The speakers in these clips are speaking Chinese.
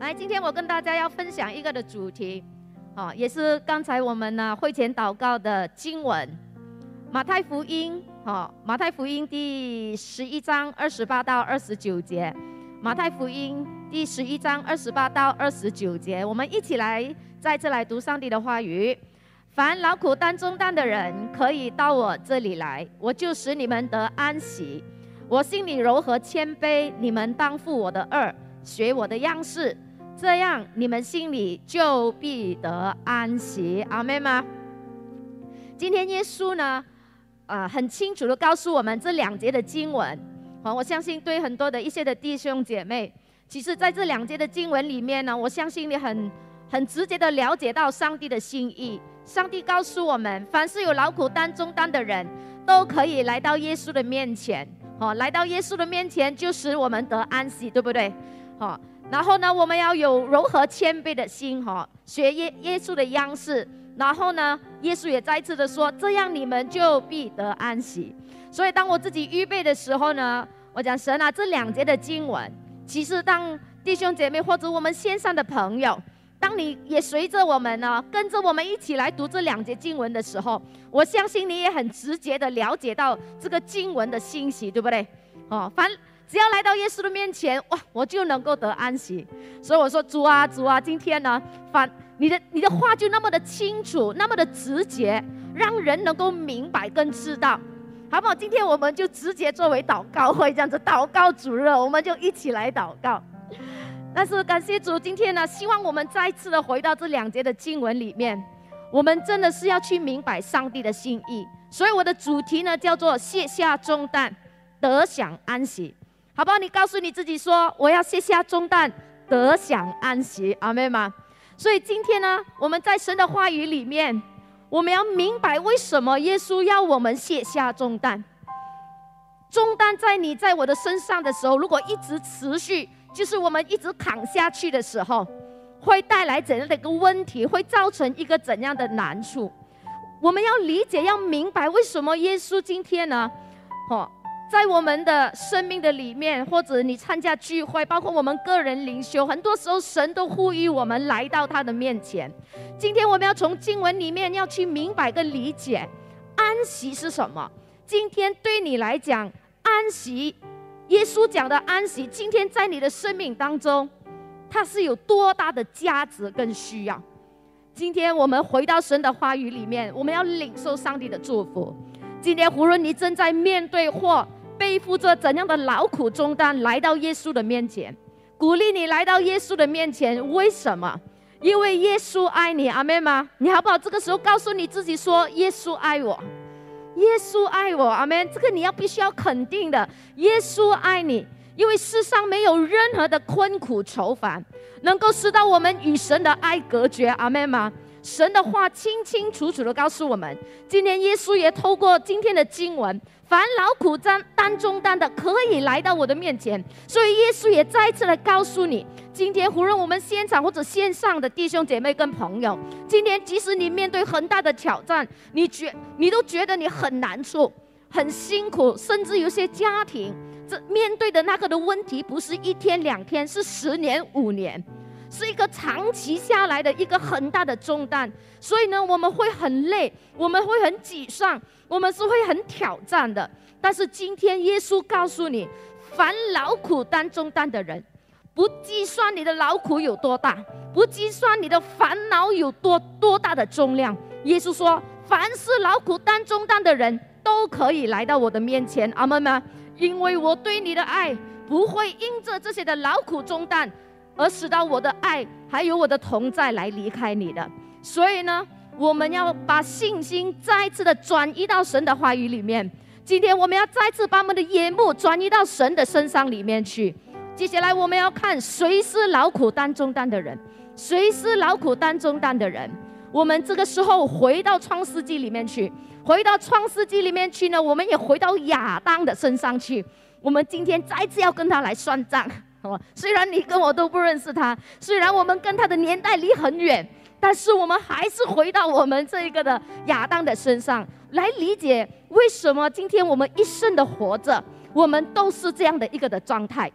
来，今天我跟大家要分享一个的主题，好，也是刚才我们呢会前祷告的经文，马太福音，好，马太福音第十一章二十八到二十九节，马太福音第十一章二十八到二十九节，我们一起来再次来读上帝的话语。凡劳苦担重担的人，可以到我这里来，我就使你们得安息。我心里柔和谦卑，你们当负我的恶，学我的样式，这样你们心里就必得安息。阿妹吗？今天耶稣呢，啊，很清楚的告诉我们这两节的经文。好，我相信对很多的一些的弟兄姐妹，其实在这两节的经文里面呢，我相信你很很直接的了解到上帝的心意。上帝告诉我们，凡是有劳苦担重担的人，都可以来到耶稣的面前。哦，来到耶稣的面前，就使我们得安息，对不对？好，然后呢，我们要有柔和谦卑的心，哈，学耶耶稣的样式。然后呢，耶稣也再次的说，这样你们就必得安息。所以，当我自己预备的时候呢，我讲神啊，这两节的经文，其实当弟兄姐妹或者我们线上的朋友。当你也随着我们呢，跟着我们一起来读这两节经文的时候，我相信你也很直接的了解到这个经文的信息，对不对？哦，反只要来到耶稣的面前，哇，我就能够得安息。所以我说，主啊，主啊，今天呢，反你的你的话就那么的清楚，那么的直接，让人能够明白跟知道，好不好？今天我们就直接作为祷告会这样子，祷告主日，我们就一起来祷告。但是感谢主，今天呢，希望我们再次的回到这两节的经文里面，我们真的是要去明白上帝的心意。所以我的主题呢，叫做卸下重担，得享安息，好不好？你告诉你自己说，我要卸下重担，得享安息，阿妹吗？所以今天呢，我们在神的话语里面，我们要明白为什么耶稣要我们卸下重担。重担在你在我的身上的时候，如果一直持续。就是我们一直扛下去的时候，会带来怎样的一个问题？会造成一个怎样的难处？我们要理解，要明白为什么耶稣今天呢？哦，在我们的生命的里面，或者你参加聚会，包括我们个人灵修，很多时候神都呼吁我们来到他的面前。今天我们要从经文里面要去明白跟理解安息是什么。今天对你来讲，安息。耶稣讲的安息，今天在你的生命当中，它是有多大的价值跟需要？今天我们回到神的话语里面，我们要领受上帝的祝福。今天无论你正在面对或背负着怎样的劳苦重担，来到耶稣的面前，鼓励你来到耶稣的面前。为什么？因为耶稣爱你，阿妹吗？你好不好？这个时候告诉你自己说：耶稣爱我。耶稣爱我，阿门。这个你要必须要肯定的，耶稣爱你，因为世上没有任何的困苦愁烦能够使到我们与神的爱隔绝，阿门吗？神的话清清楚楚的告诉我们，今天耶稣也透过今天的经文。凡劳苦担担中担的，可以来到我的面前。所以耶稣也再次来告诉你：今天无论我们现场或者线上的弟兄姐妹跟朋友，今天即使你面对很大的挑战，你觉你都觉得你很难受、很辛苦，甚至有些家庭这面对的那个的问题，不是一天两天，是十年五年。是一个长期下来的一个很大的重担，所以呢，我们会很累，我们会很沮丧，我们是会很挑战的。但是今天耶稣告诉你，凡劳苦担重担的人，不计算你的劳苦有多大，不计算你的烦恼有多多大的重量，耶稣说，凡是劳苦担重担的人都可以来到我的面前，阿门吗？因为我对你的爱不会因着这些的劳苦重担。而使到我的爱还有我的同在来离开你的，所以呢，我们要把信心再次的转移到神的话语里面。今天我们要再次把我们的眼目转移到神的身上里面去。接下来我们要看谁是劳苦担重担的人，谁是劳苦担重担的人。我们这个时候回到创世纪里面去，回到创世纪里面去呢，我们也回到亚当的身上去。我们今天再次要跟他来算账。哦，虽然你跟我都不认识他，虽然我们跟他的年代离很远，但是我们还是回到我们这一个的亚当的身上来理解，为什么今天我们一生的活着，我们都是这样的一个的状态。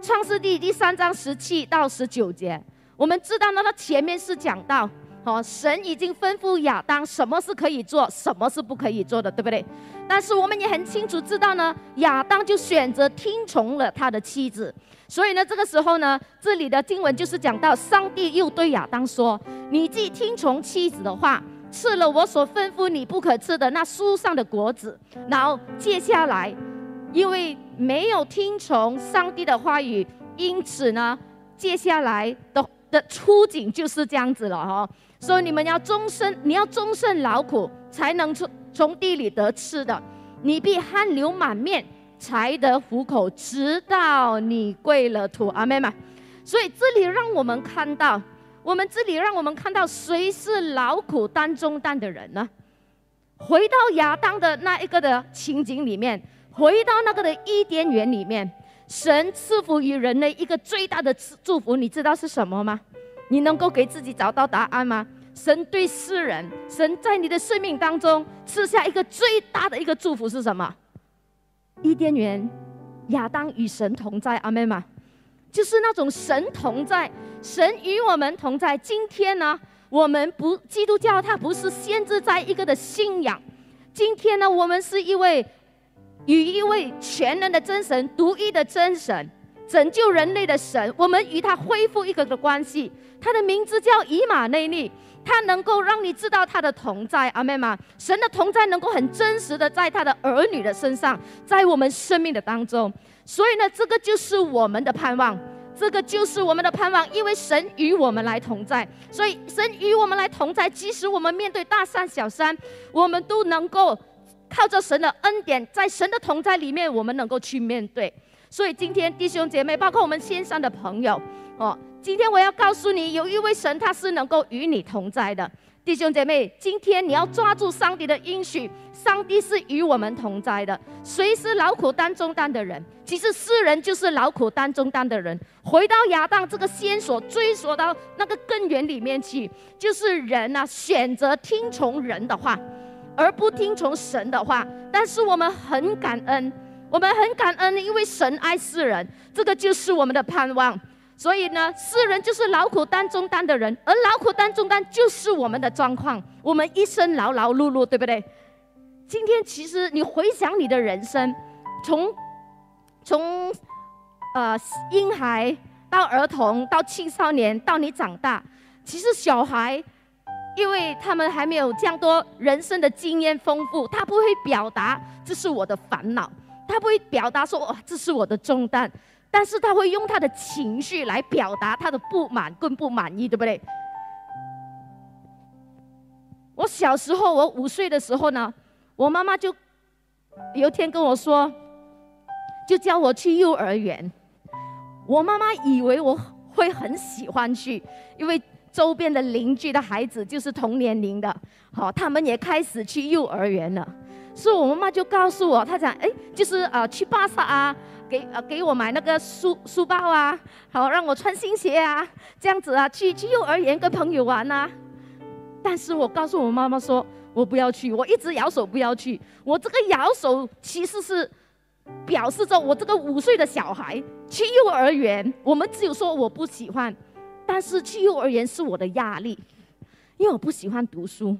创世纪第三章十七到十九节，我们知道呢，它前面是讲到，哦，神已经吩咐亚当什么是可以做，什么是不可以做的，对不对？但是我们也很清楚知道呢，亚当就选择听从了他的妻子。所以呢，这个时候呢，这里的经文就是讲到，上帝又对亚当说：“你既听从妻子的话，吃了我所吩咐你不可吃的那树上的果子，然后接下来，因为没有听从上帝的话语，因此呢，接下来的的出景就是这样子了哈。所以你们要终身，你要终身劳苦，才能从从地里得吃的，你必汗流满面。”才得糊口，直到你跪了土，阿妹们。所以这里让我们看到，我们这里让我们看到，谁是劳苦担重担的人呢？回到亚当的那一个的情景里面，回到那个的伊甸园里面，神赐福于人类一个最大的祝福，你知道是什么吗？你能够给自己找到答案吗？神对世人，神在你的生命当中赐下一个最大的一个祝福是什么？伊甸园，亚当与神同在，阿门吗？就是那种神同在，神与我们同在。今天呢，我们不基督教，它不是限制在一个的信仰。今天呢，我们是一位与一位全能的真神、独一的真神、拯救人类的神，我们与他恢复一个的关系。他的名字叫以马内利。他能够让你知道他的同在，阿妹吗？神的同在能够很真实的在他的儿女的身上，在我们生命的当中。所以呢，这个就是我们的盼望，这个就是我们的盼望，因为神与我们来同在。所以神与我们来同在，即使我们面对大山小山，我们都能够靠着神的恩典，在神的同在里面，我们能够去面对。所以今天弟兄姐妹，包括我们线上的朋友，哦。今天我要告诉你，有一位神，他是能够与你同在的，弟兄姐妹。今天你要抓住上帝的应许，上帝是与我们同在的。谁是劳苦担重担的人？其实世人就是劳苦担重担的人。回到亚当这个线索，追索到那个根源里面去，就是人啊，选择听从人的话，而不听从神的话。但是我们很感恩，我们很感恩，因为神爱世人，这个就是我们的盼望。所以呢，世人就是劳苦担重担的人，而劳苦担重担就是我们的状况。我们一生劳劳碌碌，对不对？今天其实你回想你的人生，从从呃婴孩到儿童到青少年到你长大，其实小孩，因为他们还没有这样多人生的经验丰富，他不会表达这是我的烦恼，他不会表达说哇这是我的重担。但是他会用他的情绪来表达他的不满跟不满意，对不对？我小时候，我五岁的时候呢，我妈妈就有一天跟我说，就叫我去幼儿园。我妈妈以为我会很喜欢去，因为周边的邻居的孩子就是同年龄的，好，他们也开始去幼儿园了。所以我妈妈就告诉我，她讲，哎，就是呃去巴萨啊。给呃给我买那个书书包啊，好让我穿新鞋啊，这样子啊，去去幼儿园跟朋友玩啊。但是我告诉我妈妈说，我不要去，我一直摇手不要去。我这个摇手其实是表示着我这个五岁的小孩去幼儿园，我们只有说我不喜欢，但是去幼儿园是我的压力，因为我不喜欢读书，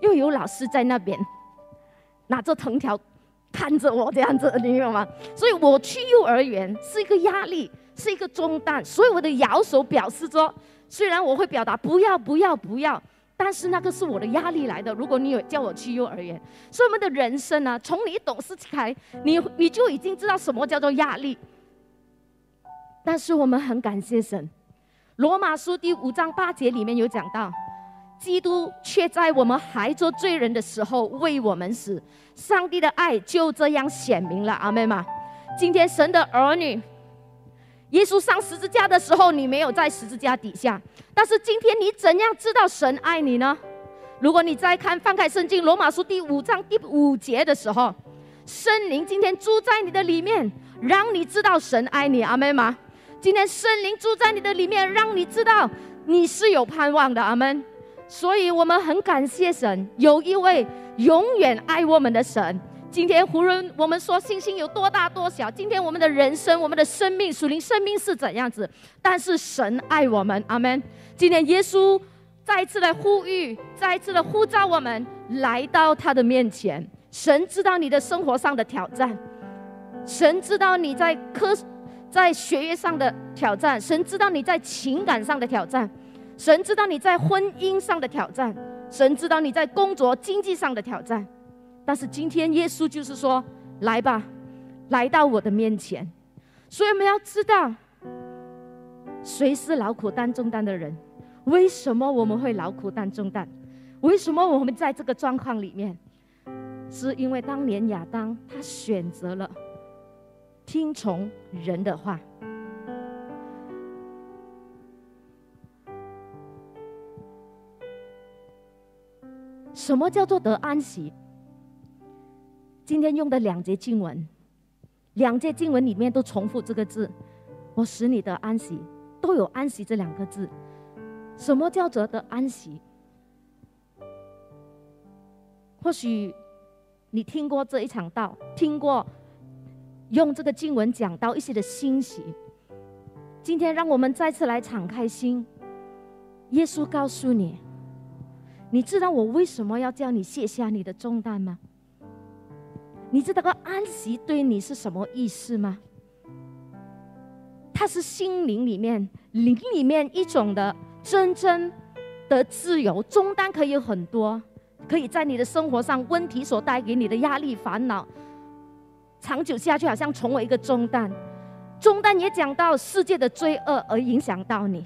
又有老师在那边拿着藤条。看着我这样子，你明白吗？所以我去幼儿园是一个压力，是一个重担。所以我的摇手表示说，虽然我会表达不要、不要、不要，但是那个是我的压力来的。如果你有叫我去幼儿园，所以我们的人生呢，从你懂事起来，你你就已经知道什么叫做压力。但是我们很感谢神，《罗马书》第五章八节里面有讲到。基督却在我们还做罪人的时候为我们死，上帝的爱就这样显明了。阿妹吗？今天神的儿女，耶稣上十字架的时候，你没有在十字架底下，但是今天你怎样知道神爱你呢？如果你再看翻开圣经罗马书第五章第五节的时候，圣灵今天住在你的里面，让你知道神爱你。阿妹吗？今天圣灵住在你的里面，让你知道你是有盼望的。阿门。所以我们很感谢神，有一位永远爱我们的神，今天无论我们说信心有多大多小，今天我们的人生、我们的生命、属灵生命是怎样子，但是神爱我们，阿门。今天耶稣再一次的呼吁，再一次的呼召我们来到他的面前。神知道你的生活上的挑战，神知道你在科、在学业上的挑战，神知道你在情感上的挑战，神知道你在婚姻上的挑战，神知道你在工作、经济上的挑战。但是今天耶稣就是说：“来吧，来到我的面前。”所以我们要知道，谁是劳苦担重担的人？为什么我们会劳苦担重担？为什么我们在这个状况里面？是因为当年亚当他选择了听从人的话。什么叫做得安息？今天用的两节经文，两节经文里面都重复这个字：“我使你得安息”，都有“安息”这两个字。什么叫做得安息？或许你听过这一场道，听过用这个经文讲到一些的欣喜。今天让我们再次来敞开心。耶稣告诉你：“你知道我为什么要叫你卸下你的重担吗？”你知道个安息对你是什么意思吗？它是心灵里面灵里面一种的真正的自由。中单可以有很多，可以在你的生活上问题所带给你的压力烦恼，长久下去好像成为一个中单。中单也讲到世界的罪恶而影响到你，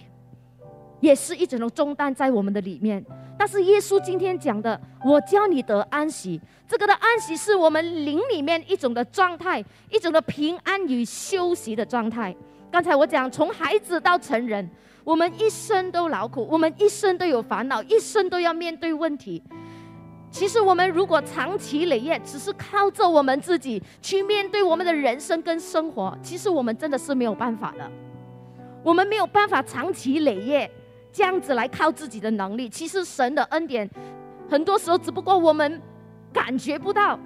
也是一种的中单在我们的里面。但是耶稣今天讲的，我教你得安息。这个的安息是我们灵里面一种的状态，一种的平安与休息的状态。刚才我讲，从孩子到成人，我们一生都劳苦，我们一生都有烦恼，一生都要面对问题。其实我们如果长期累月，只是靠着我们自己去面对我们的人生跟生活，其实我们真的是没有办法的。我们没有办法长期累月。这样子来靠自己的能力，其实神的恩典，很多时候只不过我们感觉不到。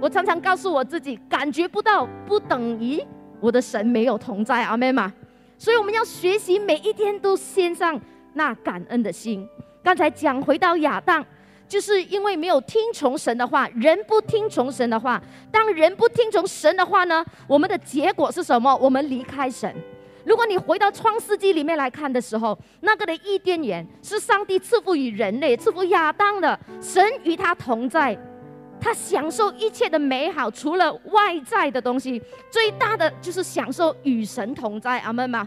我常常告诉我自己，感觉不到不等于我的神没有同在，阿妹嘛。所以我们要学习每一天都献上那感恩的心。刚才讲回到亚当，就是因为没有听从神的话，人不听从神的话。当人不听从神的话呢，我们的结果是什么？我们离开神。如果你回到创世纪里面来看的时候，那个的伊甸园是上帝赐福于人类、赐福亚当的，神与他同在，他享受一切的美好，除了外在的东西，最大的就是享受与神同在。阿门吗？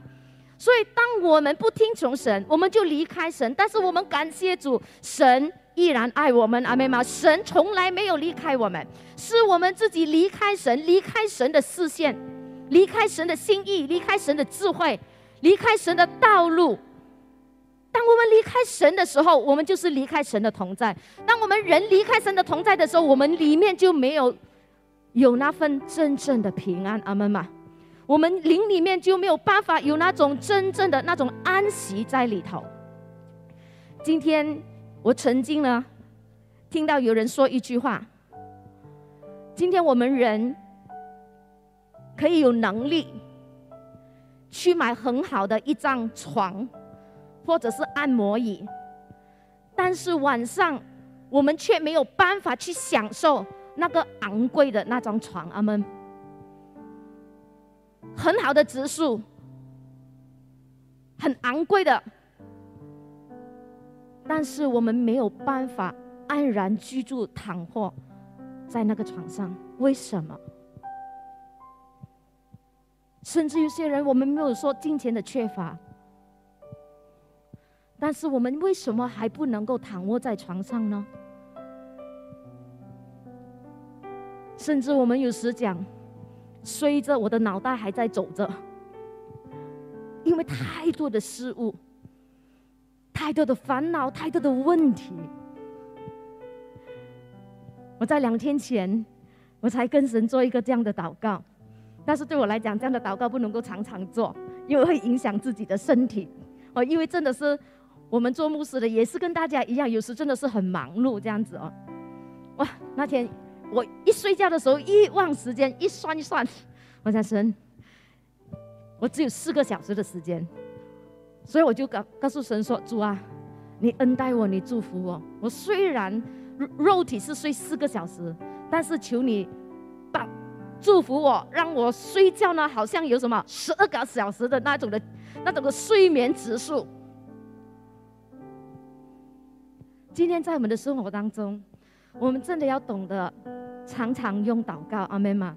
所以，当我们不听从神，我们就离开神；但是我们感谢主，神依然爱我们。阿门吗？神从来没有离开我们，是我们自己离开神，离开神的视线。离开神的心意，离开神的智慧，离开神的道路。当我们离开神的时候，我们就是离开神的同在。当我们人离开神的同在的时候，我们里面就没有有那份真正的平安。阿门嘛，我们灵里面就没有办法有那种真正的那种安息在里头。今天我曾经呢听到有人说一句话：今天我们人。可以有能力去买很好的一张床，或者是按摩椅，但是晚上我们却没有办法去享受那个昂贵的那张床。阿门。很好的植树，很昂贵的，但是我们没有办法安然居住躺卧在那个床上，为什么？甚至有些人，我们没有说金钱的缺乏，但是我们为什么还不能够躺卧在床上呢？甚至我们有时讲，随着我的脑袋还在走着，因为太多的事物，太多的烦恼，太多的问题。我在两天前，我才跟神做一个这样的祷告。但是对我来讲，这样的祷告不能够常常做，因为会影响自己的身体。哦，因为真的是我们做牧师的，也是跟大家一样，有时真的是很忙碌这样子哦。哇，那天我一睡觉的时候一忘时间，一算一算，我想神，我只有四个小时的时间，所以我就告告诉神说：主啊，你恩待我，你祝福我。我虽然肉体是睡四个小时，但是求你祝福我，让我睡觉呢，好像有什么十二个小时的那种的那种的睡眠指数。今天在我们的生活当中，我们真的要懂得常常用祷告，阿门吗？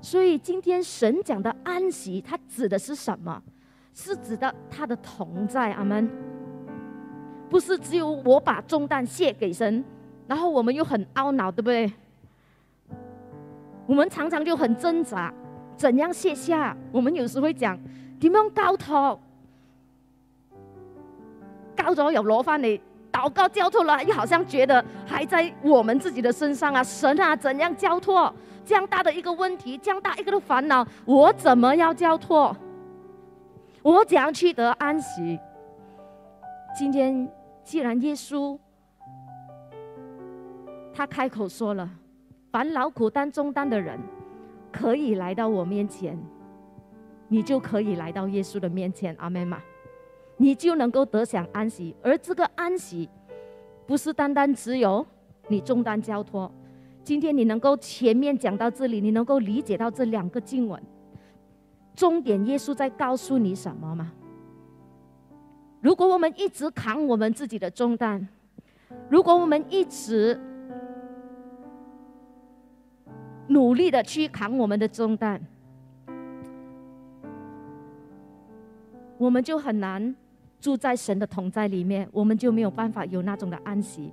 所以今天神讲的安息，它指的是什么？是指的他的同在，阿门。不是只有我把重担卸给神，然后我们又很懊恼，对不对？我们常常就很挣扎，怎样卸下？我们有时会讲點樣交託？交咗又攞翻嚟。祷告交托了，又好像觉得还在我们自己的身上啊！神啊，怎样交托？这样大的一个问题，这样大一个的烦恼，我怎么要交托？我怎样去得安息？今天既然耶稣他开口说了，凡劳苦担重担的人，可以来到我面前，你就可以来到耶稣的面前。阿门吗？你就能够得享安息，而这个安息，不是单单只有你重担交托。今天你能够前面讲到这里，你能够理解到这两个经文，重点耶稣在告诉你什么吗？如果我们一直扛我们自己的重担，如果我们一直努力的去扛我们的重担，我们就很难。住在神的同在里面，我们就没有办法有那种的安息。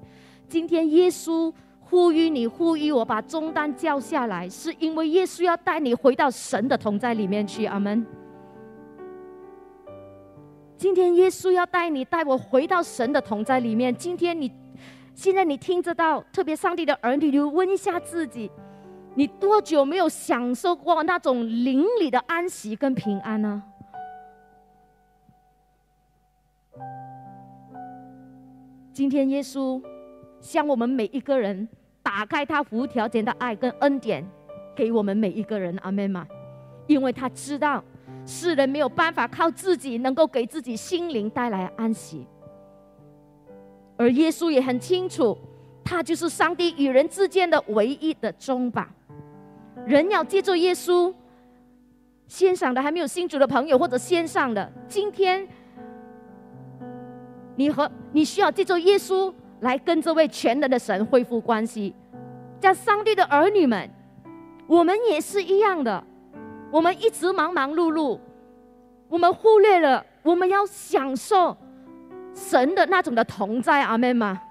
今天耶稣呼吁你，呼吁我把重担叫下来，是因为耶稣要带你回到神的同在里面去。阿门。今天耶稣要带你带我回到神的同在里面。今天你现在你听得到，特别上帝的儿女，你问一下自己，你多久没有享受过那种灵里的安息跟平安呢？今天耶稣向我们每一个人打开他无条件的爱跟恩典，给我们每一个人，阿门吗？因为他知道世人没有办法靠自己能够给自己心灵带来安息，而耶稣也很清楚，他就是上帝与人之间的唯一的中保。人要借助耶稣，线上的还没有信主的朋友，或者线上的今天。你和你需要借助耶稣来跟这位全能的神恢复关系，叫上帝的儿女们，我们也是一样的。我们一直忙忙碌碌，我们忽略了我们要享受神的那种的同在，阿门吗？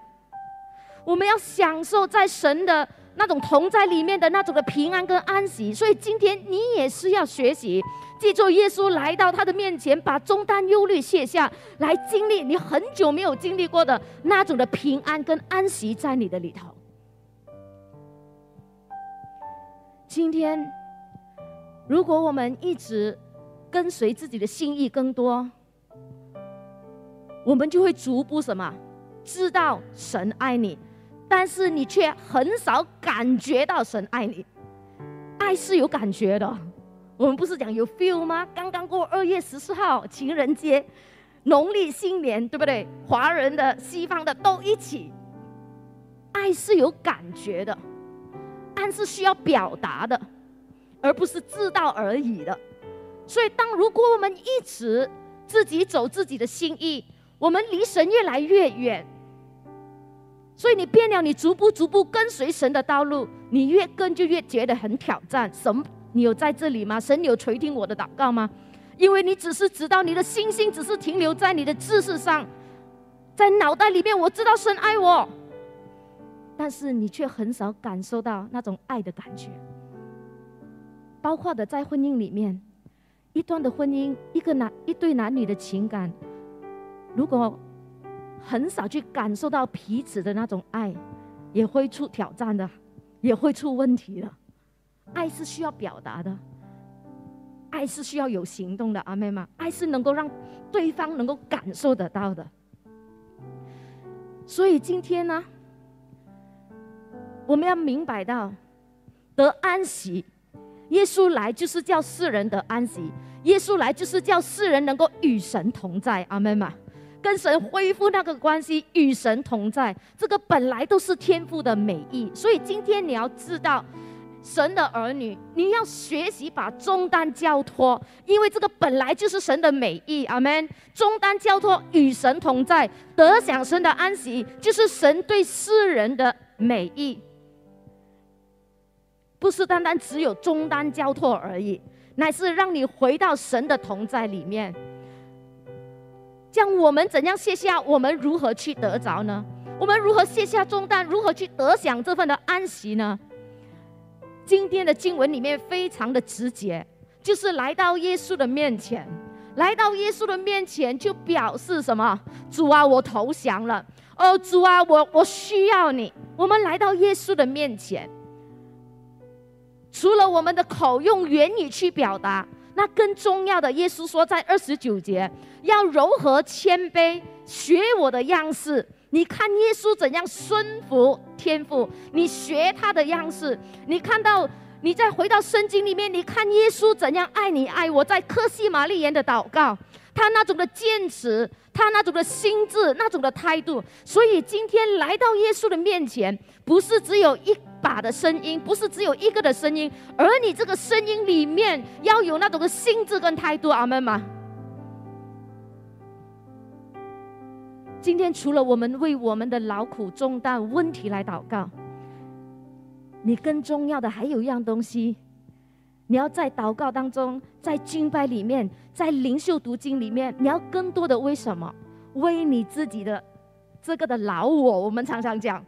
我们要享受在神的。那种同在里面的那种的平安跟安息，所以今天你也是要学习，记住耶稣来到他的面前，把重担忧虑卸下来，经历你很久没有经历过的那种的平安跟安息在你的里头。今天，如果我们一直跟随自己的心意更多，我们就会逐步什么，知道神爱你。但是你却很少感觉到神爱你，爱是有感觉的。我们不是讲有 feel 吗？刚刚过二月十四号情人节，农历新年，对不对？华人的、西方的都一起，爱是有感觉的，爱是需要表达的，而不是知道而已的。所以，当如果我们一直自己走自己的心意，我们离神越来越远。所以你变了，你逐步逐步跟随神的道路，你越跟就越觉得很挑战。神，你有在这里吗？神有垂听我的祷告吗？因为你只是知道你的星星只是停留在你的知识上，在脑袋里面，我知道神爱我，但是你却很少感受到那种爱的感觉。包括的在婚姻里面，一段的婚姻，一个男一对男女的情感，如果。很少去感受到彼此的那种爱，也会出挑战的，也会出问题的。爱是需要表达的，爱是需要有行动的，阿妹吗？爱是能够让对方能够感受得到的。所以今天呢，我们要明白到得安息。耶稣来就是叫世人得安息，耶稣来就是叫世人能够与神同在。阿门嘛，跟神恢复那个关系，与神同在，这个本来都是天赋的美意。所以今天你要知道。神的儿女，你要学习把中担交托，因为这个本来就是神的美意。阿门。重担交托，与神同在，得享神的安息，就是神对世人的美意。不是单单只有中担交托而已，乃是让你回到神的同在里面。将我们怎样卸下？我们如何去得着呢？我们如何卸下重担？如何去得享这份的安息呢？今天的经文里面非常的直接，就是来到耶稣的面前，来到耶稣的面前就表示什么？主啊，我投降了。哦，主啊，我我需要你。我们来到耶稣的面前，除了我们的口用言语去表达，那更重要的，耶稣说在二十九节要柔和谦卑，学我的样式。你看耶稣怎样顺服天赋，你学他的样式。你看到，你再回到圣经里面，你看耶稣怎样爱你爱我，在克西玛丽园的祷告，他那种的坚持，他那种的心智，那种的态度。所以今天来到耶稣的面前，不是只有一把的声音，不是只有一个的声音，而你这个声音里面要有那种的心智跟态度。阿门吗？今天除了我们为我们的劳苦重担问题来祷告，你更重要的还有一样东西，你要在祷告当中，在敬拜里面，在灵修读经里面，你要更多的为什么？为你自己的这个的老我，我们常常讲，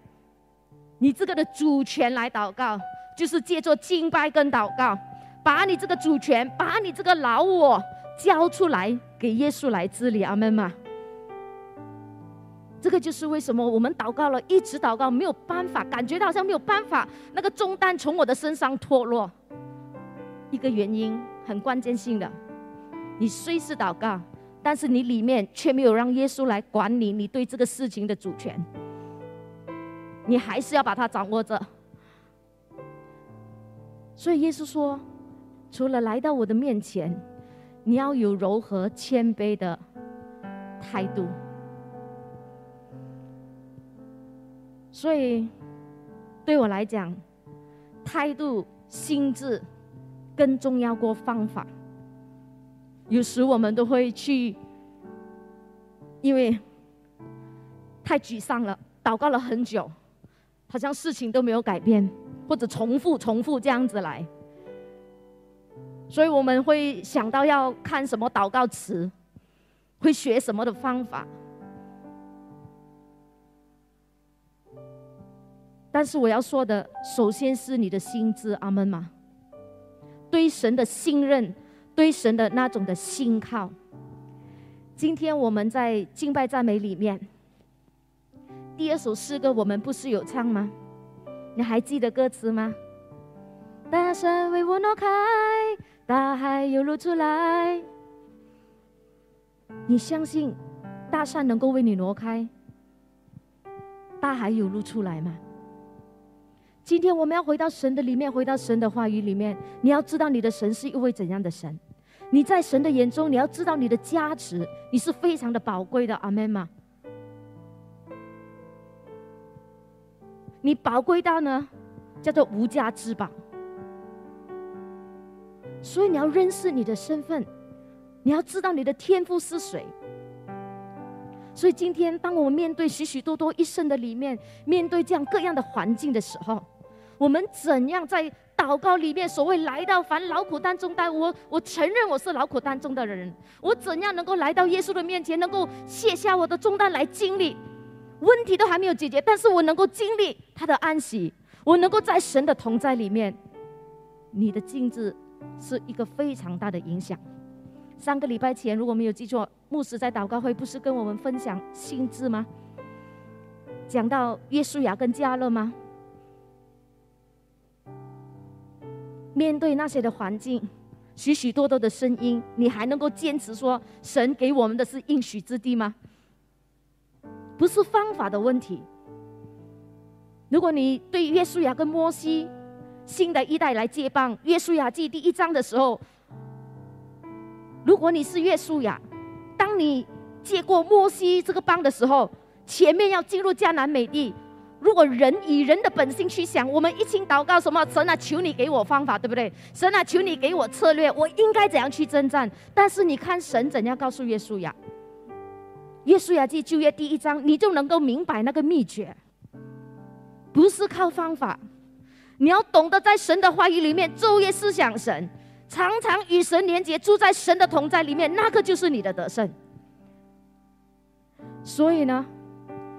你这个的主权来祷告，就是借着敬拜跟祷告，把你这个主权，把你这个老我交出来给耶稣来治理。阿门吗？这个就是为什么我们祷告了，一直祷告没有办法，感觉到好像没有办法，那个重担从我的身上脱落。一个原因很关键性的，你虽是祷告，但是你里面却没有让耶稣来管理你对这个事情的主权，你还是要把它掌握着。所以耶稣说，除了来到我的面前，你要有柔和谦卑的态度。所以，对我来讲，态度、心智更重要过方法。有时我们都会去，因为太沮丧了，祷告了很久，好像事情都没有改变，或者重复、重复这样子来，所以我们会想到要看什么祷告词，会学什么的方法。但是我要说的，首先是你的心智，阿门吗？对神的信任，对神的那种的信靠。今天我们在敬拜赞美里面，第二首诗歌我们不是有唱吗？你还记得歌词吗？大山为我挪开，大海又露出来。你相信大山能够为你挪开，大海有露出来吗？今天我们要回到神的里面，回到神的话语里面。你要知道你的神是一位怎样的神？你在神的眼中，你要知道你的价值，你是非常的宝贵的。阿门吗？你宝贵到呢，叫做无价之宝。所以你要认识你的身份，你要知道你的天赋是谁。所以今天，当我们面对许许多多一生的里面，面对这样各样的环境的时候，我们怎样在祷告里面，所谓来到凡劳苦担重担，我我承认我是劳苦当中的人，我怎样能够来到耶稣的面前，能够卸下我的重担来经历？问题都还没有解决，但是我能够经历他的安息，我能够在神的同在里面。你的镜子是一个非常大的影响。三个礼拜前，如果没有记错，牧师在祷告会不是跟我们分享心智吗？讲到耶稣亚跟加勒吗？面对那些的环境，许许多多的声音，你还能够坚持说神给我们的是应许之地吗？不是方法的问题。如果你对约书亚跟摩西新的一代来接棒，约书亚记第一章的时候，如果你是约书亚，当你接过摩西这个棒的时候，前面要进入迦南美地。如果人以人的本性去想，我们一心祷告什么？神啊，求你给我方法，对不对？神啊，求你给我策略，我应该怎样去征战？但是你看神怎样告诉耶稣呀？耶稣呀记旧约第一章，你就能够明白那个秘诀，不是靠方法，你要懂得在神的话语里面昼夜思想神，常常与神连接，住在神的同在里面，那个就是你的得胜。所以呢，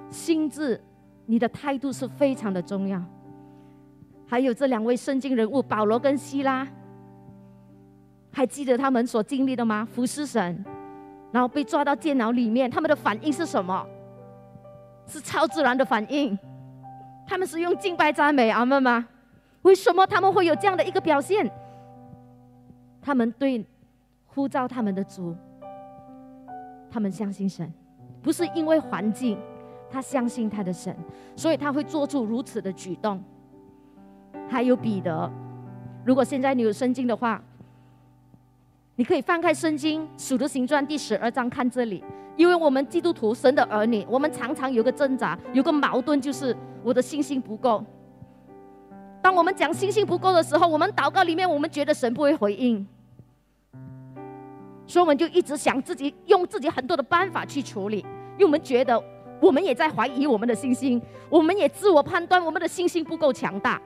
心智。你的态度是非常的重要。还有这两位圣经人物保罗跟希拉，还记得他们所经历的吗？服侍神，然后被抓到监牢里面，他们的反应是什么？是超自然的反应。他们是用敬拜赞美阿门吗？为什么他们会有这样的一个表现？他们对呼召他们的主，他们相信神，不是因为环境。他相信他的神，所以他会做出如此的举动。还有彼得，如果现在你有圣经的话，你可以翻开圣经《使徒行传》第十二章看这里。因为我们基督徒、神的儿女，我们常常有个挣扎，有个矛盾，就是我的信心不够。当我们讲信心不够的时候，我们祷告里面，我们觉得神不会回应，所以我们就一直想自己用自己很多的办法去处理，因为我们觉得。我们也在怀疑我们的信心，我们也自我判断我们的信心不够强大，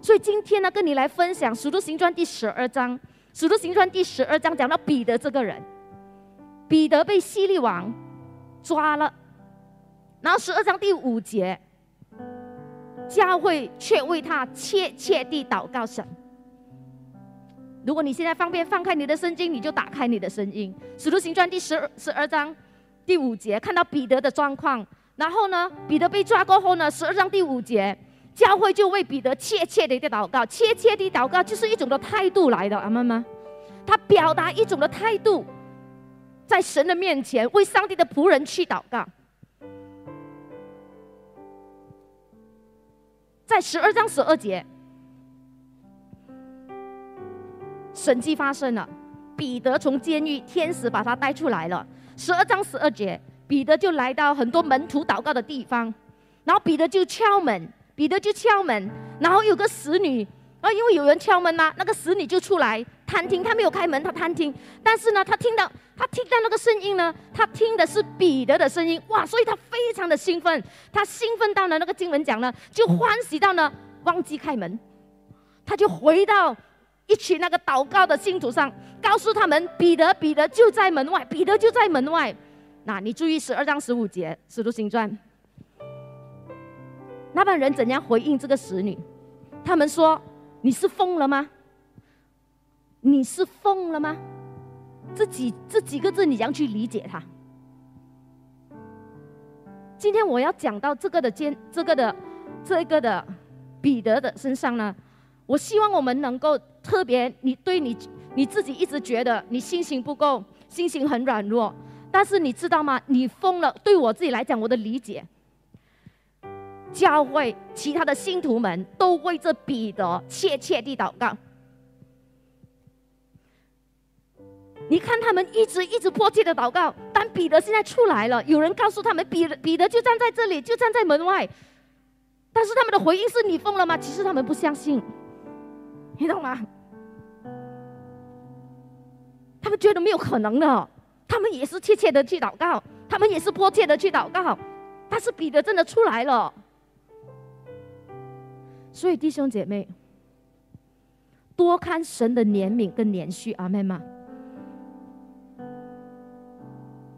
所以今天呢，跟你来分享《使徒行传》第十二章，《使徒行传》第十二章讲到彼得这个人，彼得被希律王抓了，然后十二章第五节，教会却为他切切地祷告神。如果你现在方便放开你的圣经，你就打开你的声音，《使徒行传》第十二十二章。第五节看到彼得的状况，然后呢，彼得被抓过后呢，十二章第五节，教会就为彼得切切的一个祷告，切切的祷告就是一种的态度来的，阿妈妈，他表达一种的态度，在神的面前为上帝的仆人去祷告，在十二章十二节，神迹发生了，彼得从监狱，天使把他带出来了。十二章十二节，彼得就来到很多门徒祷告的地方，然后彼得就敲门，彼得就敲门，然后有个使女，啊，因为有人敲门呐，那个使女就出来探听，她没有开门，她探听，但是呢，她听到她听到那个声音呢，她听的是彼得的声音，哇，所以她非常的兴奋，她兴奋到了那个经文讲呢，就欢喜到呢，忘记开门，她就回到。一群那个祷告的信徒上，告诉他们彼得，彼得就在门外，彼得就在门外。那你注意十二章十五节《使徒行传》，那帮人怎样回应这个使女？他们说：“你是疯了吗？你是疯了吗？”这几这几个字，你怎样去理解它？今天我要讲到这个的坚，这个的这个的彼得的身上呢，我希望我们能够。特别，你对你你自己一直觉得你信心不够，信心很软弱。但是你知道吗？你疯了。对我自己来讲，我的理解，教会其他的信徒们都为这彼得切切地祷告。你看他们一直一直迫切的祷告，但彼得现在出来了，有人告诉他们，彼得彼得就站在这里，就站在门外。但是他们的回应是你疯了吗？其实他们不相信。你懂吗？他们觉得没有可能的，他们也是切切的去祷告，他们也是迫切的去祷告，但是彼得真的出来了。所以弟兄姐妹，多看神的怜悯跟连续，阿妹吗？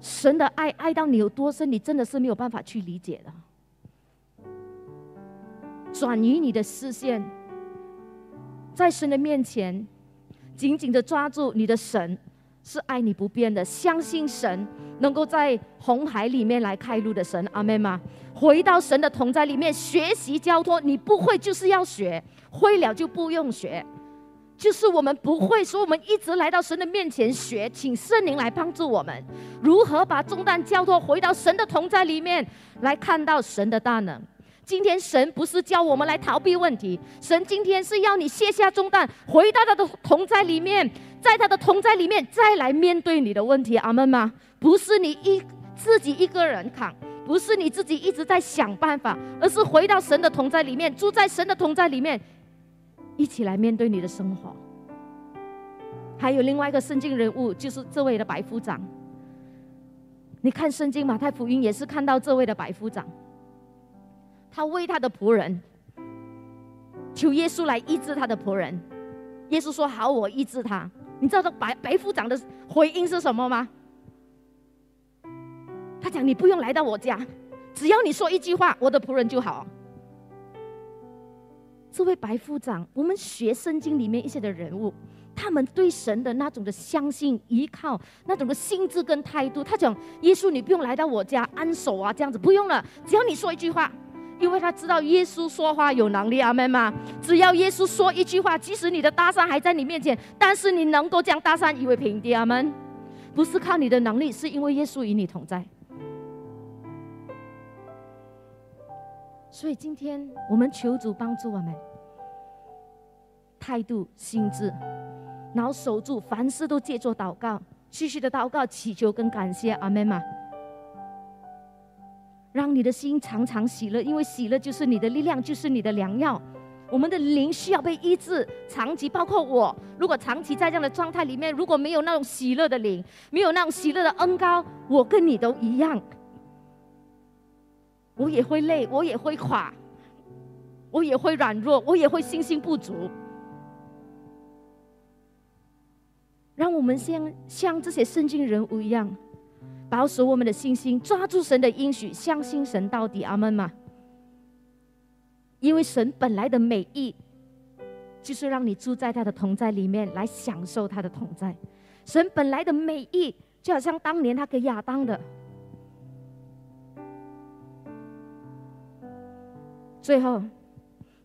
神的爱爱到你有多深，你真的是没有办法去理解的。转移你的视线。在神的面前，紧紧的抓住你的神，是爱你不变的。相信神能够在红海里面来开路的神，阿门吗？回到神的同在里面，学习交托。你不会就是要学会了就不用学，就是我们不会说，我们一直来到神的面前学，请圣灵来帮助我们，如何把重担交托回到神的同在里面，来看到神的大能。今天神不是叫我们来逃避问题，神今天是要你卸下重担，回到他的同在里面，在他的同在里面再来面对你的问题。阿门吗？不是你一自己一个人扛，不是你自己一直在想办法，而是回到神的同在里面，住在神的同在里面，一起来面对你的生活。还有另外一个圣经人物，就是这位的白夫长。你看圣经马太福音也是看到这位的白夫长，他为他的仆人求耶稣来医治他的仆人，耶稣说好，我医治他。你知道这白白夫长的回应是什么吗？他讲你不用来到我家，只要你说一句话，我的仆人就好。这位白夫长，我们学圣经里面一些的人物。他们对神的那种的相信、依靠，那种的心智跟态度，他讲：“耶稣，你不用来到我家安守啊，这样子不用了，只要你说一句话，因为他知道耶稣说话有能力，阿门吗？只要耶稣说一句话，即使你的大山还在你面前，但是你能够将大山夷为平地，阿门。不是靠你的能力，是因为耶稣与你同在。所以今天我们求主帮助我们，态度、心智。然后守住，凡事都借着祷告，继续的祷告、祈求跟感谢，阿门嘛。让你的心常常喜乐，因为喜乐就是你的力量，就是你的良药。我们的灵需要被医治，长期包括我，如果长期在这样的状态里面，如果没有那种喜乐的灵，没有那种喜乐的恩高，我跟你都一样，我也会累，我也会垮，我也会软弱，我也会信心不足。让我们像像这些圣经人物一样，保守我们的信心，抓住神的应许，相信神到底。阿门吗？因为神本来的美意，就是让你住在他的同在里面，来享受他的同在。神本来的美意，就好像当年他给亚当的。最后，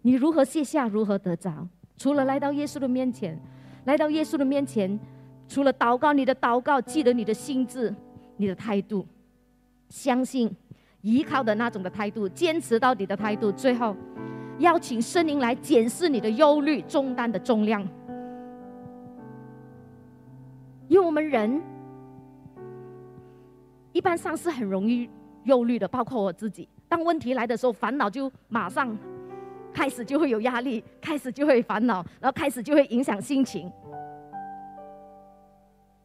你如何卸下，如何得着？除了来到耶稣的面前，来到耶稣的面前。除了祷告，你的祷告记得你的心智、你的态度，相信、依靠的那种的态度，坚持到底的态度。最后，邀请圣灵来检视你的忧虑重担的重量，因为我们人一般上是很容易忧虑的，包括我自己。当问题来的时候，烦恼就马上开始就会有压力，开始就会烦恼，然后开始就会影响心情。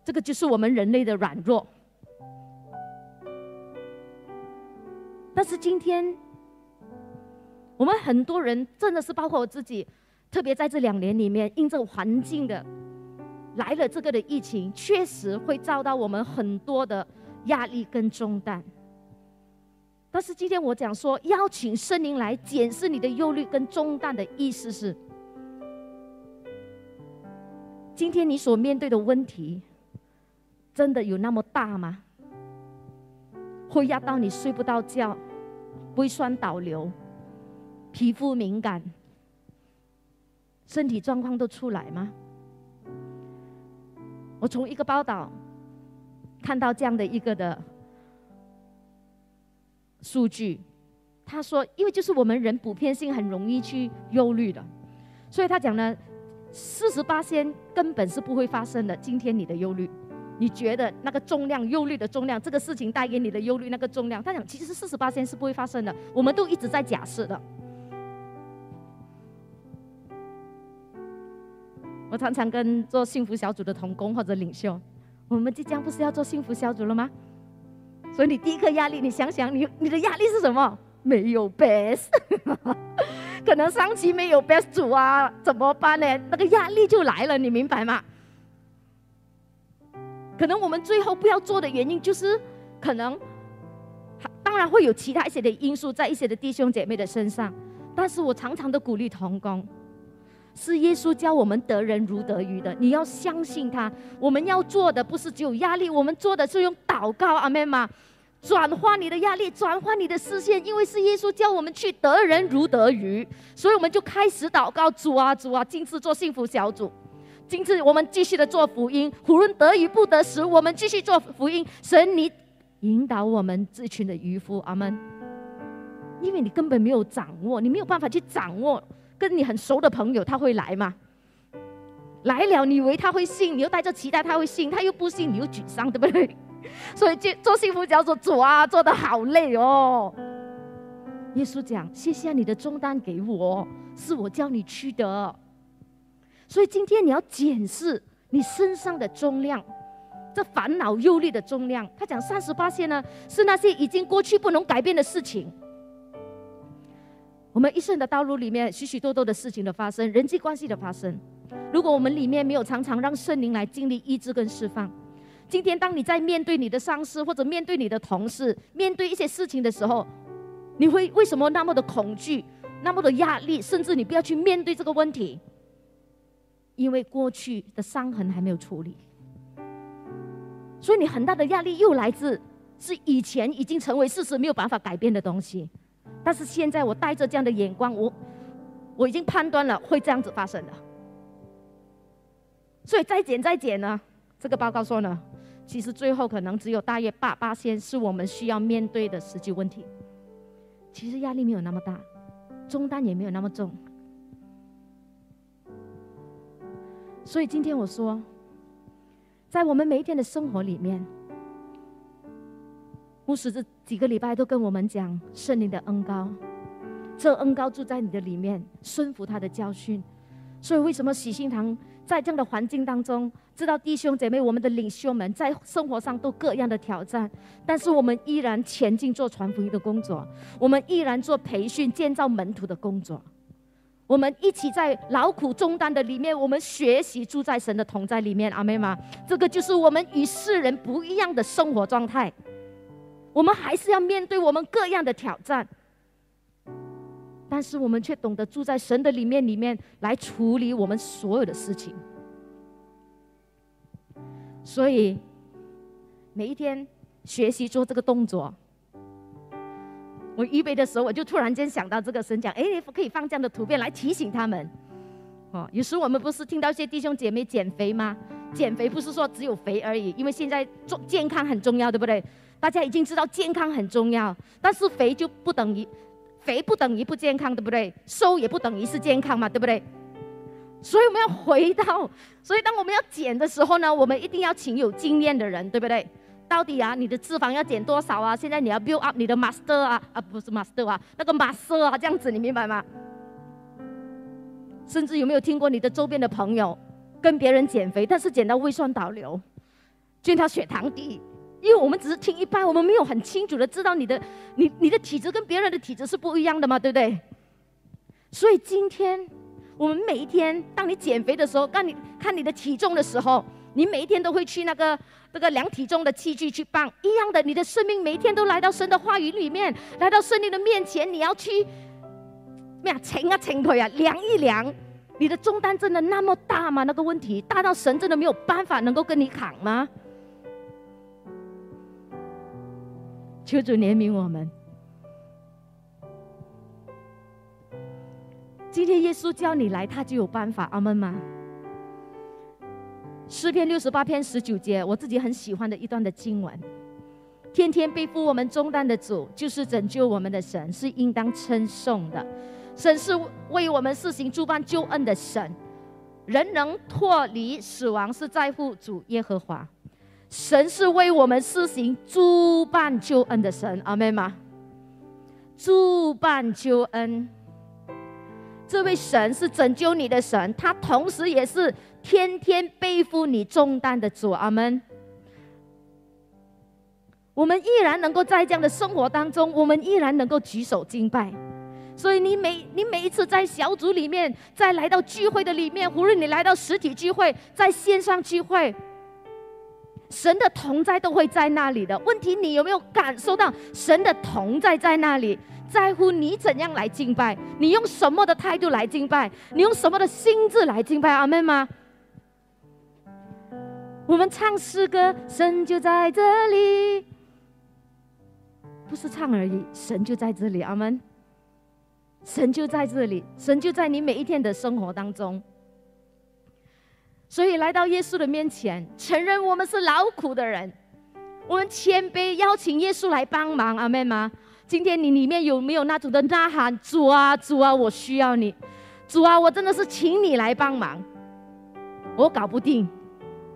这个就是我们人类的软弱，但是今天，我们很多人真的是包括我自己，特别在这两年里面，因这环境的来了这个的疫情，确实会遭到我们很多的压力跟重担。但是今天我讲说，邀请圣灵来检视你的忧虑跟重担的意思是，今天你所面对的问题。真的有那么大吗？会压到你睡不到觉，胃酸倒流，皮肤敏感，身体状况都出来吗？我从一个报道看到这样的一个的数据，他说，因为就是我们人普遍性很容易去忧虑的，所以他讲呢，四十八先根本是不会发生的。今天你的忧虑。你觉得那个重量忧虑的重量，这个事情带给你的忧虑那个重量，他讲其实四十八天是不会发生的，我们都一直在假设的。我常常跟做幸福小组的同工或者领袖，我们即将不是要做幸福小组了吗？所以你第一个压力，你想想你你的压力是什么？没有 best，可能上期没有 best 组啊，怎么办呢？那个压力就来了，你明白吗？可能我们最后不要做的原因，就是可能，当然会有其他一些的因素在一些的弟兄姐妹的身上，但是我常常的鼓励同工，是耶稣教我们得人如得鱼的，你要相信他。我们要做的不是只有压力，我们做的是用祷告，阿门吗？转化你的压力，转化你的视线，因为是耶稣教我们去得人如得鱼，所以我们就开始祷告，主啊主啊，今次做幸福小组。今次我们继续的做福音，无论得与不得时，我们继续做福音。神，你引导我们这群的渔夫，阿门。因为你根本没有掌握，你没有办法去掌握。跟你很熟的朋友他会来吗？来了，你以为他会信，你又带着期待他会信，他又不信，你又沮丧，对不对？所以做做幸福叫做做啊，做的好累哦。耶稣讲：卸下你的重担给我，是我叫你去的。所以今天你要检视你身上的重量，这烦恼忧虑的重量。他讲三十八线呢，是那些已经过去不能改变的事情。我们一生的道路里面，许许多多的事情的发生，人际关系的发生。如果我们里面没有常常让圣灵来经历医治跟释放，今天当你在面对你的上司或者面对你的同事，面对一些事情的时候，你会为什么那么的恐惧，那么的压力，甚至你不要去面对这个问题？因为过去的伤痕还没有处理，所以你很大的压力又来自是以前已经成为事实没有办法改变的东西。但是现在我带着这样的眼光，我我已经判断了会这样子发生的。所以再减再减呢？这个报告说呢，其实最后可能只有大约八八线是我们需要面对的实际问题。其实压力没有那么大，中单也没有那么重。所以今天我说，在我们每一天的生活里面，牧师这几个礼拜都跟我们讲圣灵的恩高，这恩高住在你的里面，顺服他的教训。所以为什么喜心堂？在这样的环境当中，知道弟兄姐妹，我们的领袖们在生活上都各样的挑战，但是我们依然前进做传福音的工作，我们依然做培训、建造门徒的工作，我们一起在劳苦中担的里面，我们学习住在神的同在里面。阿妹吗？这个就是我们与世人不一样的生活状态。我们还是要面对我们各样的挑战。但是我们却懂得住在神的里面，里面来处理我们所有的事情。所以每一天学习做这个动作，我预备的时候，我就突然间想到这个神讲：“哎，可以放这样的图片来提醒他们。”哦，有时我们不是听到一些弟兄姐妹减肥吗？减肥不是说只有肥而已，因为现在做健康很重要，对不对？大家已经知道健康很重要，但是肥就不等于。肥不等于不健康，对不对？瘦也不等于是健康嘛，对不对？所以我们要回到，所以当我们要减的时候呢，我们一定要请有经验的人，对不对？到底啊，你的脂肪要减多少啊？现在你要 build up 你的 master 啊，啊不是 master 啊，那个 master 啊，这样子你明白吗？甚至有没有听过你的周边的朋友跟别人减肥，但是减到胃酸倒流，见他血糖低？因为我们只是听一半，我们没有很清楚的知道你的，你你的体质跟别人的体质是不一样的嘛，对不对？所以今天我们每一天，当你减肥的时候，当你看你的体重的时候，你每一天都会去那个那个量体重的器具去磅，一样的，你的生命每天都来到神的话语里面，来到圣灵的面前，你要去咩啊称啊称腿啊，量一量，你的重担真的那么大吗？那个问题大到神真的没有办法能够跟你扛吗？求主怜悯我们。今天耶稣叫你来，他就有办法。阿门吗？诗篇六十八篇十九节，我自己很喜欢的一段的经文。天天背负我们重担的主，就是拯救我们的神，是应当称颂的。神是为我们施行诸般救恩的神，人能脱离死亡，是在乎主耶和华。神是为我们施行诸般救恩的神，阿妹吗？诸般救恩，这位神是拯救你的神，他同时也是天天背负你重担的主，阿门。我们依然能够在这样的生活当中，我们依然能够举手敬拜。所以你每你每一次在小组里面，在来到聚会的里面，无论你来到实体聚会，在线上聚会。神的同在都会在那里的。问题，你有没有感受到神的同在在那里？在乎你怎样来敬拜，你用什么的态度来敬拜，你用什么的心智来敬拜？阿门吗？我们唱诗歌，神就在这里，不是唱而已，神就在这里。阿门。神就在这里，神就在你每一天的生活当中。所以来到耶稣的面前，承认我们是劳苦的人，我们谦卑邀请耶稣来帮忙，阿妹吗？今天你里面有没有那种的呐喊？主啊，主啊，我需要你。主啊，我真的是请你来帮忙，我搞不定。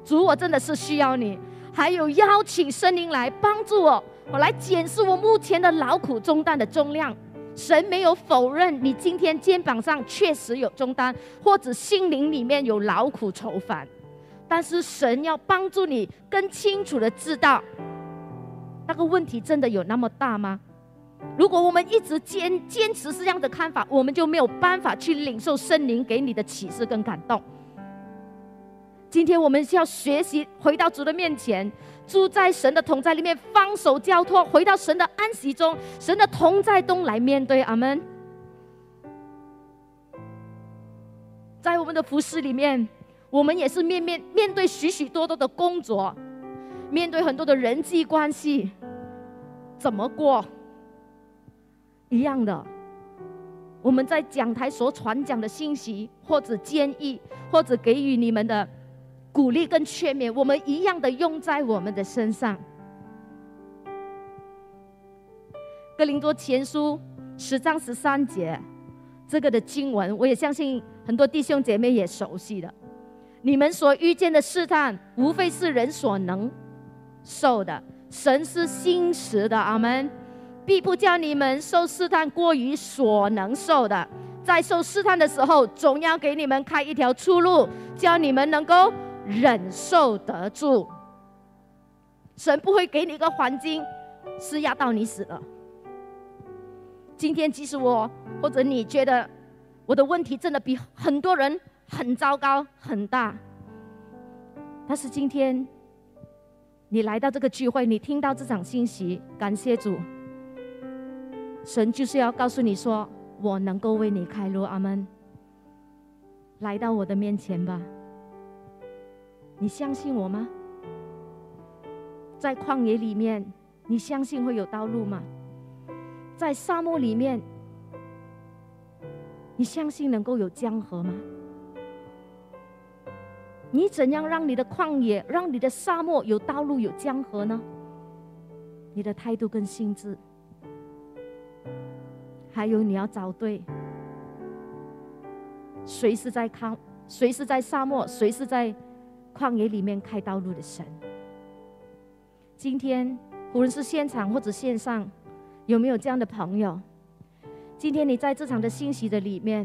主，我真的是需要你。还有邀请圣灵来帮助我，我来检视我目前的劳苦重担的重量。神没有否认你今天肩膀上确实有重担，或者心灵里面有劳苦愁烦，但是神要帮助你更清楚的知道，那个问题真的有那么大吗？如果我们一直坚坚持是这样的看法，我们就没有办法去领受圣灵给你的启示跟感动。今天我们需要学习回到主的面前。住在神的同在里面，放手交托，回到神的安息中，神的同在中来面对。阿门。在我们的服饰里面，我们也是面面面对许许多多的工作，面对很多的人际关系，怎么过？一样的，我们在讲台所传讲的信息，或者建议，或者给予你们的。鼓励跟劝勉，我们一样的用在我们的身上。哥林多前书十章十三节，这个的经文，我也相信很多弟兄姐妹也熟悉的。你们所遇见的试探，无非是人所能受的。神是心实的，阿门。必不叫你们受试探过于所能受的。在受试探的时候，总要给你们开一条出路，叫你们能够。忍受得住，神不会给你一个环境施压到你死了。今天即使我或者你觉得我的问题真的比很多人很糟糕很大，但是今天你来到这个聚会，你听到这场信息，感谢主，神就是要告诉你说，我能够为你开路。阿门。来到我的面前吧。你相信我吗？在旷野里面，你相信会有道路吗？在沙漠里面，你相信能够有江河吗？你怎样让你的旷野、让你的沙漠有道路、有江河呢？你的态度跟心智，还有你要找对，谁是在康？谁是在沙漠？谁是在？旷野里面开道路的神，今天无论是现场或者线上，有没有这样的朋友？今天你在这场的信息的里面，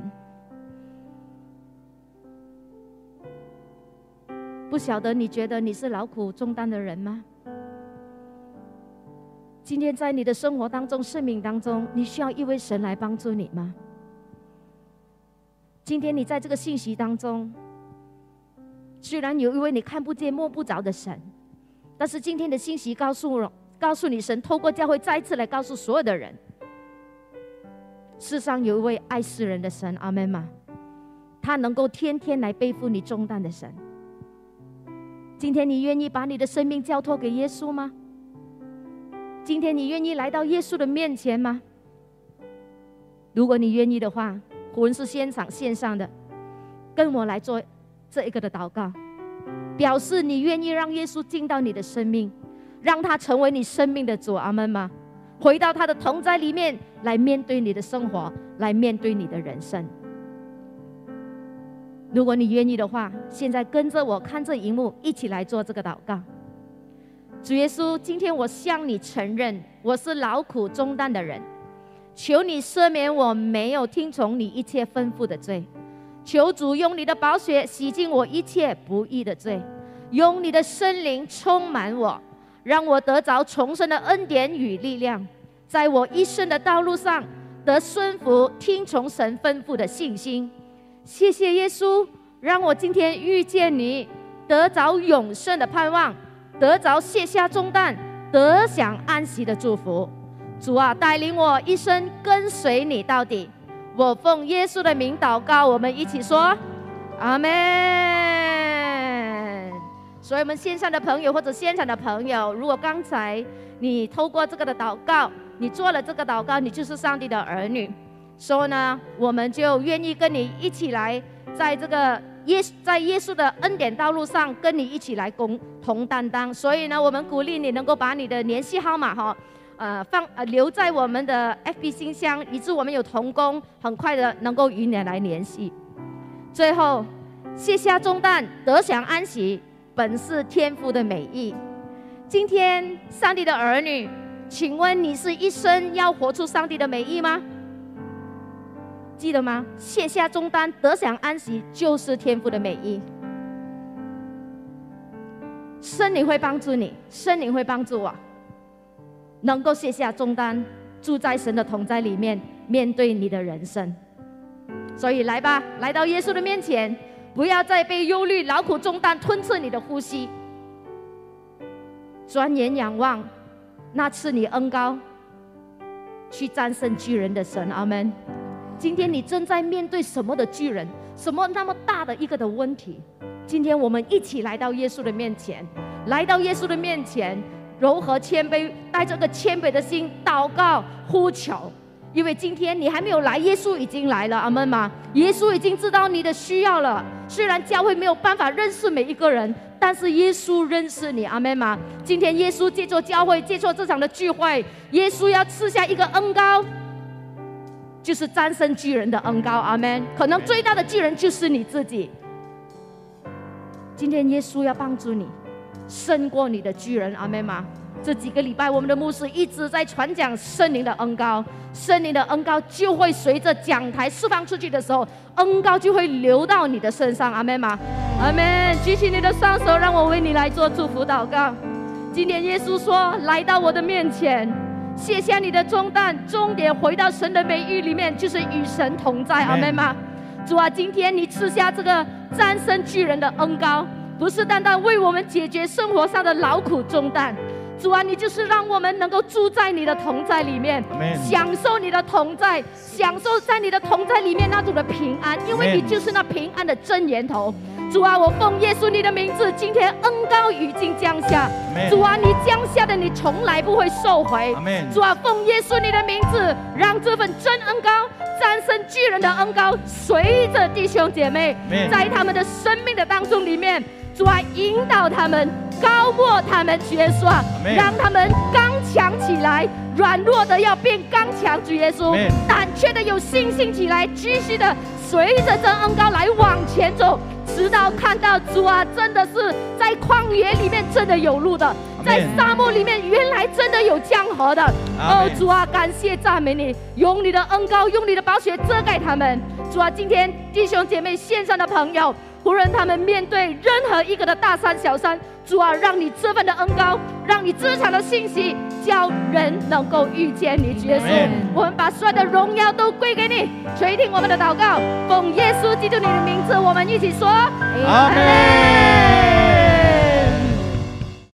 不晓得你觉得你是劳苦重担的人吗？今天在你的生活当中、生命当中，你需要一位神来帮助你吗？今天你在这个信息当中。虽然有一位你看不见摸不着的神，但是今天的信息告诉我，告诉你，神透过教会再次来告诉所有的人：世上有一位爱世人的神，阿门吗？他能够天天来背负你重担的神。今天你愿意把你的生命交托给耶稣吗？今天你愿意来到耶稣的面前吗？如果你愿意的话，无论是现场线上的，跟我来做。这一个的祷告，表示你愿意让耶稣进到你的生命，让他成为你生命的主，阿门吗？回到他的同在里面来面对你的生活，来面对你的人生。如果你愿意的话，现在跟着我看这荧幕，一起来做这个祷告。主耶稣，今天我向你承认，我是劳苦重担的人，求你赦免我没有听从你一切吩咐的罪。求主用你的宝血洗净我一切不义的罪，用你的圣灵充满我，让我得着重生的恩典与力量，在我一生的道路上得顺服听从神吩咐的信心。谢谢耶稣，让我今天遇见你，得着永生的盼望，得着卸下重担、得享安息的祝福。主啊，带领我一生跟随你到底。我奉耶稣的名祷告，我们一起说阿门。所以，我们线上的朋友或者现场的朋友，如果刚才你透过这个的祷告，你做了这个祷告，你就是上帝的儿女。所以呢，我们就愿意跟你一起来，在这个耶在耶稣的恩典道路上，跟你一起来共同担当。所以呢，我们鼓励你能够把你的联系号码哈。呃放呃留在我们的 FB 信箱，以致我们有同工，很快的能够与你来联系。最后，卸下重担，得享安息，本是天父的美意。今天，上帝的儿女，请问你是一生要活出上帝的美意吗？记得吗？卸下重担，得享安息，就是天父的美意。圣灵会帮助你，圣灵会帮助我，能够卸下重担，住在神的同在里面，面对你的人生。所以来吧，来到耶稣的面前，不要再被忧虑、劳苦重担吞噬你的呼吸。转眼仰望，那赐你恩高，去战胜巨人的神。阿门。今天你正在面对什么的巨人？什么那么大的一个的问题？今天我们一起来到耶稣的面前，来到耶稣的面前，柔和谦卑，带着个谦卑的心祷告呼求。因为今天你还没有来，耶稣已经来了，阿门吗？耶稣已经知道你的需要了。虽然教会没有办法认识每一个人，但是耶稣认识你，阿门吗？今天耶稣借助教会，借助这场的聚会，耶稣要赐下一个恩高。就是战胜巨人的恩高，阿门。可能最大的巨人就是你自己。今天耶稣要帮助你，胜过你的巨人，阿妹吗？这几个礼拜，我们的牧师一直在传讲圣灵的恩高，圣灵的恩高就会随着讲台释放出去的时候，恩高就会流到你的身上，阿妹吗？阿门。举起你的双手，让我为你来做祝福祷告。今天耶稣说：“来到我的面前。”卸下你的重担，终点回到神的美意里面，就是与神同在。阿妹吗？主啊，今天你赐下这个战胜巨人的恩高，不是单单为我们解决生活上的劳苦重担。主啊，你就是让我们能够住在你的同在里面，享受你的同在，享受在你的同在里面那种的平安，因为你就是那平安的真源头。主啊，我奉耶稣你的名字，今天恩高已经降下。主啊，你降下的你从来不会收回。主啊，奉耶稣你的名字，让这份真恩高战胜巨人的恩高，随着弟兄姐妹在他们的生命的当中里面，主啊，引导他们，高过他们，主耶稣啊，让他们刚强起来，软弱的要变刚强，主耶稣，胆怯的有信心起来，继续的随着这恩高来往前走。直到看到主啊，真的是在旷野里面真的有路的，在沙漠里面原来真的有江河的。哦，主啊，感谢赞美你，用你的恩高，用你的宝血遮盖他们。主啊，今天弟兄姐妹线上的朋友。无论他们面对任何一个的大山小山，主啊，让你这份的恩高，让你这场的信息，叫人能够遇见你，耶稣。我们把所有的荣耀都归给你，垂听我们的祷告，奉耶稣基督你的名字，我们一起说，阿门。